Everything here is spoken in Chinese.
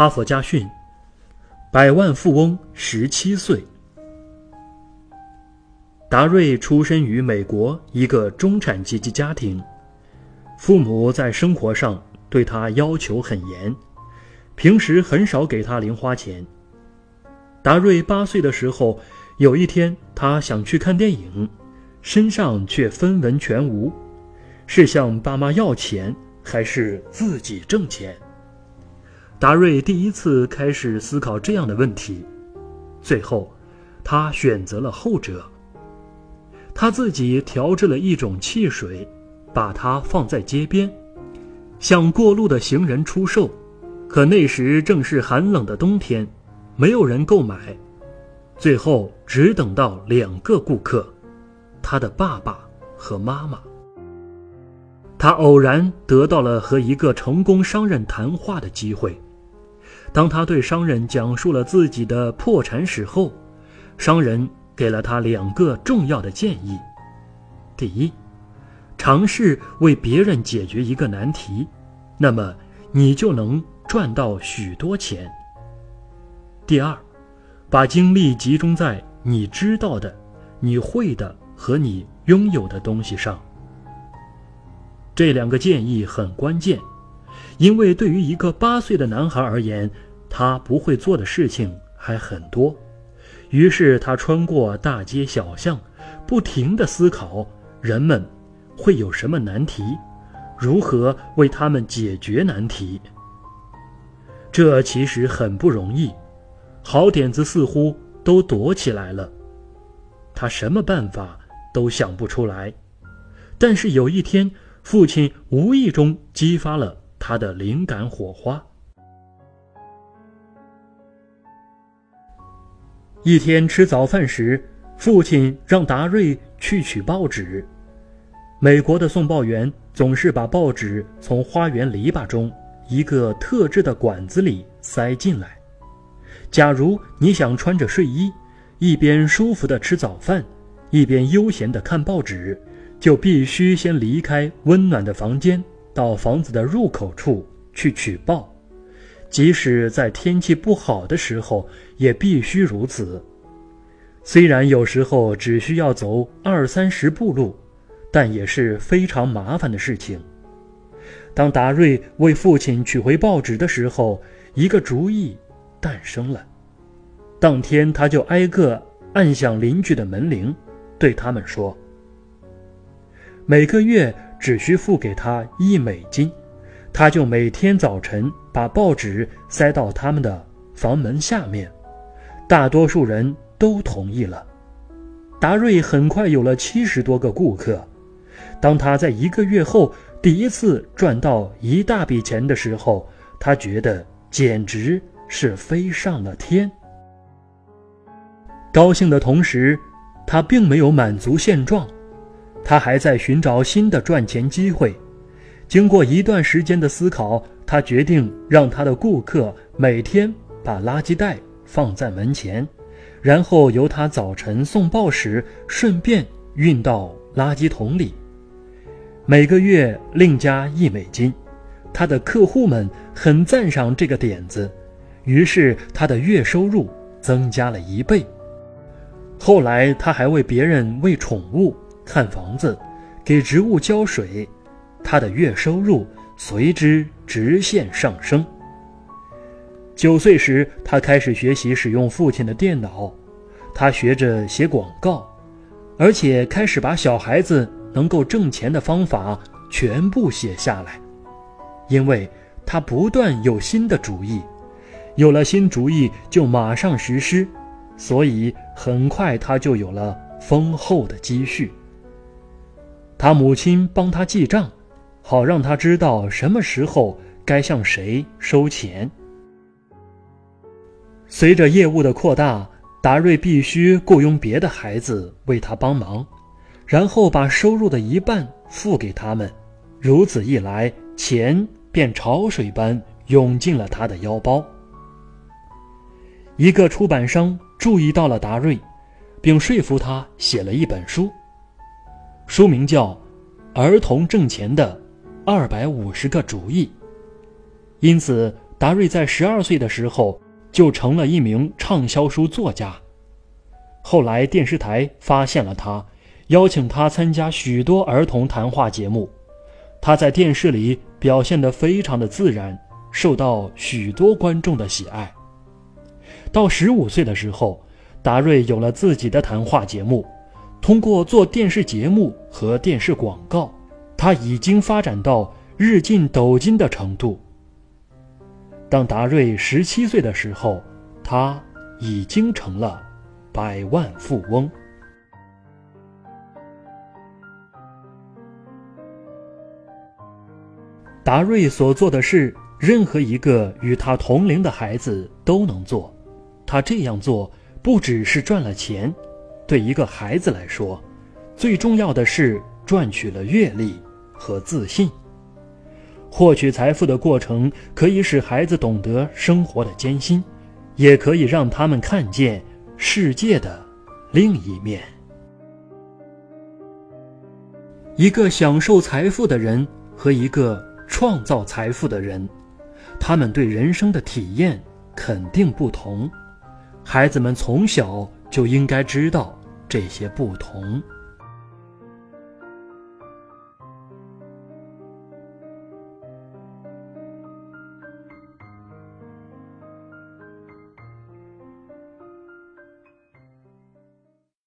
哈佛家训：百万富翁十七岁。达瑞出生于美国一个中产阶级家庭，父母在生活上对他要求很严，平时很少给他零花钱。达瑞八岁的时候，有一天他想去看电影，身上却分文全无，是向爸妈要钱，还是自己挣钱？达瑞第一次开始思考这样的问题，最后，他选择了后者。他自己调制了一种汽水，把它放在街边，向过路的行人出售。可那时正是寒冷的冬天，没有人购买。最后只等到两个顾客，他的爸爸和妈妈。他偶然得到了和一个成功商人谈话的机会。当他对商人讲述了自己的破产史后，商人给了他两个重要的建议：第一，尝试为别人解决一个难题，那么你就能赚到许多钱；第二，把精力集中在你知道的、你会的和你拥有的东西上。这两个建议很关键。因为对于一个八岁的男孩而言，他不会做的事情还很多。于是他穿过大街小巷，不停地思考人们会有什么难题，如何为他们解决难题。这其实很不容易，好点子似乎都躲起来了，他什么办法都想不出来。但是有一天，父亲无意中激发了。他的灵感火花。一天吃早饭时，父亲让达瑞去取报纸。美国的送报员总是把报纸从花园篱笆中一个特制的管子里塞进来。假如你想穿着睡衣，一边舒服的吃早饭，一边悠闲的看报纸，就必须先离开温暖的房间。到房子的入口处去取报，即使在天气不好的时候也必须如此。虽然有时候只需要走二三十步路，但也是非常麻烦的事情。当达瑞为父亲取回报纸的时候，一个主意诞生了。当天，他就挨个按响邻居的门铃，对他们说：“每个月。”只需付给他一美金，他就每天早晨把报纸塞到他们的房门下面。大多数人都同意了。达瑞很快有了七十多个顾客。当他在一个月后第一次赚到一大笔钱的时候，他觉得简直是飞上了天。高兴的同时，他并没有满足现状。他还在寻找新的赚钱机会。经过一段时间的思考，他决定让他的顾客每天把垃圾袋放在门前，然后由他早晨送报时顺便运到垃圾桶里。每个月另加一美金。他的客户们很赞赏这个点子，于是他的月收入增加了一倍。后来，他还为别人喂宠物。看房子，给植物浇水，他的月收入随之直线上升。九岁时，他开始学习使用父亲的电脑，他学着写广告，而且开始把小孩子能够挣钱的方法全部写下来，因为他不断有新的主意，有了新主意就马上实施，所以很快他就有了丰厚的积蓄。他母亲帮他记账，好让他知道什么时候该向谁收钱。随着业务的扩大，达瑞必须雇佣别的孩子为他帮忙，然后把收入的一半付给他们。如此一来，钱便潮水般涌进了他的腰包。一个出版商注意到了达瑞，并说服他写了一本书。书名叫《儿童挣钱的二百五十个主意》，因此达瑞在十二岁的时候就成了一名畅销书作家。后来电视台发现了他，邀请他参加许多儿童谈话节目。他在电视里表现得非常的自然，受到许多观众的喜爱。到十五岁的时候，达瑞有了自己的谈话节目。通过做电视节目和电视广告，他已经发展到日进斗金的程度。当达瑞十七岁的时候，他已经成了百万富翁。达瑞所做的事，任何一个与他同龄的孩子都能做。他这样做，不只是赚了钱，对一个孩子来说，最重要的是赚取了阅历和自信。获取财富的过程可以使孩子懂得生活的艰辛，也可以让他们看见世界的另一面。一个享受财富的人和一个。创造财富的人，他们对人生的体验肯定不同。孩子们从小就应该知道这些不同。